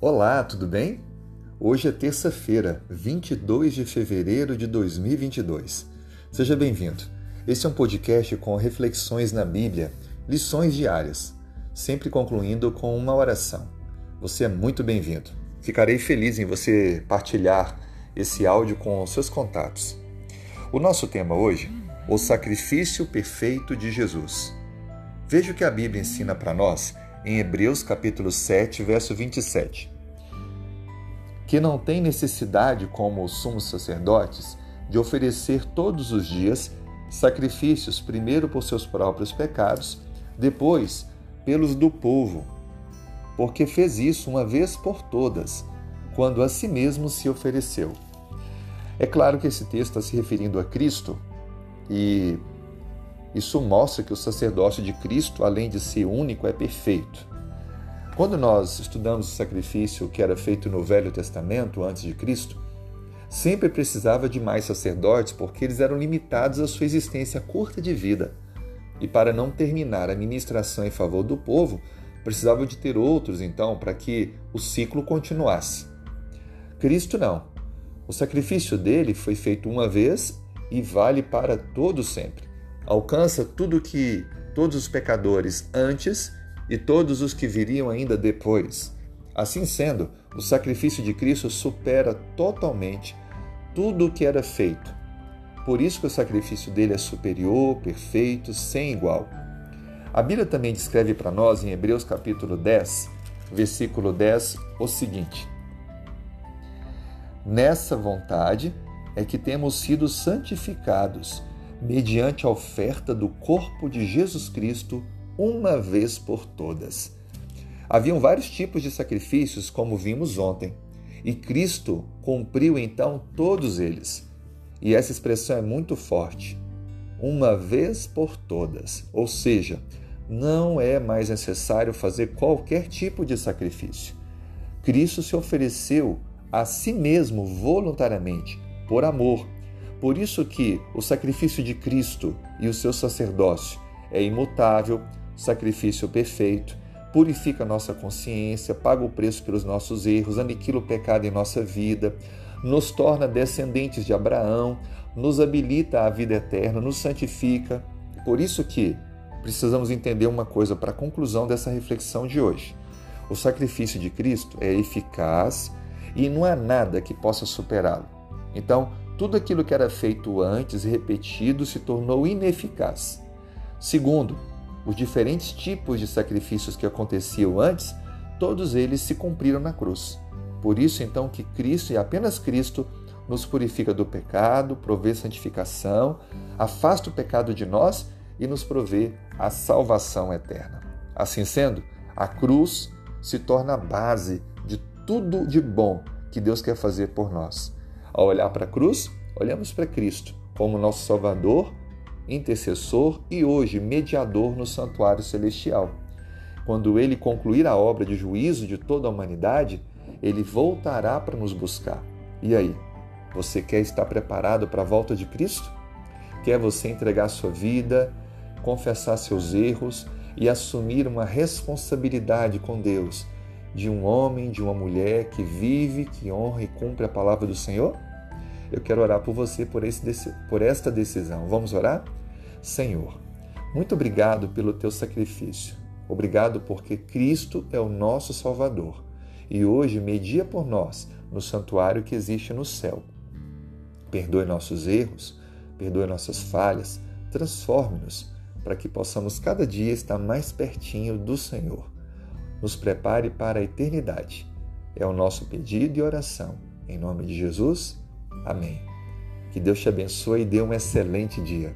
Olá, tudo bem? Hoje é terça-feira, 22 de fevereiro de 2022. Seja bem-vindo. Este é um podcast com reflexões na Bíblia, lições diárias, sempre concluindo com uma oração. Você é muito bem-vindo. Ficarei feliz em você partilhar esse áudio com seus contatos. O nosso tema hoje, o sacrifício perfeito de Jesus. Veja o que a Bíblia ensina para nós em Hebreus capítulo 7, verso 27 que não tem necessidade, como os sumos sacerdotes, de oferecer todos os dias sacrifícios, primeiro por seus próprios pecados, depois pelos do povo, porque fez isso uma vez por todas, quando a si mesmo se ofereceu. É claro que esse texto está se referindo a Cristo e isso mostra que o sacerdócio de Cristo, além de ser único, é perfeito. Quando nós estudamos o sacrifício que era feito no Velho Testamento, antes de Cristo, sempre precisava de mais sacerdotes porque eles eram limitados à sua existência curta de vida. E para não terminar a ministração em favor do povo, precisavam de ter outros, então, para que o ciclo continuasse. Cristo não. O sacrifício dele foi feito uma vez e vale para todo sempre. Alcança tudo que todos os pecadores antes e todos os que viriam ainda depois. Assim sendo, o sacrifício de Cristo supera totalmente tudo o que era feito. Por isso que o sacrifício dele é superior, perfeito, sem igual. A Bíblia também descreve para nós em Hebreus capítulo 10, versículo 10, o seguinte: Nessa vontade é que temos sido santificados mediante a oferta do corpo de Jesus Cristo uma vez por todas. Haviam vários tipos de sacrifícios, como vimos ontem, e Cristo cumpriu então todos eles. E essa expressão é muito forte. Uma vez por todas, ou seja, não é mais necessário fazer qualquer tipo de sacrifício. Cristo se ofereceu a si mesmo voluntariamente, por amor. Por isso que o sacrifício de Cristo e o seu sacerdócio é imutável, sacrifício perfeito, purifica nossa consciência, paga o preço pelos nossos erros, aniquila o pecado em nossa vida, nos torna descendentes de Abraão, nos habilita à vida eterna, nos santifica. Por isso que precisamos entender uma coisa para a conclusão dessa reflexão de hoje. O sacrifício de Cristo é eficaz e não há nada que possa superá-lo. Então, tudo aquilo que era feito antes e repetido se tornou ineficaz. Segundo, os diferentes tipos de sacrifícios que aconteciam antes, todos eles se cumpriram na cruz. Por isso, então, que Cristo e apenas Cristo nos purifica do pecado, provê santificação, afasta o pecado de nós e nos provê a salvação eterna. Assim sendo, a cruz se torna a base de tudo de bom que Deus quer fazer por nós. Ao olhar para a cruz, olhamos para Cristo como nosso Salvador intercessor e hoje mediador no santuário celestial. Quando ele concluir a obra de juízo de toda a humanidade, ele voltará para nos buscar. E aí, você quer estar preparado para a volta de Cristo? Quer você entregar sua vida, confessar seus erros e assumir uma responsabilidade com Deus de um homem, de uma mulher que vive, que honra e cumpre a palavra do Senhor? Eu quero orar por você por, esse, por esta decisão. Vamos orar? Senhor, muito obrigado pelo teu sacrifício. Obrigado porque Cristo é o nosso Salvador e hoje media por nós no santuário que existe no céu. Perdoe nossos erros, perdoe nossas falhas, transforme-nos para que possamos cada dia estar mais pertinho do Senhor. Nos prepare para a eternidade. É o nosso pedido e oração. Em nome de Jesus. Amém. Que Deus te abençoe e dê um excelente dia.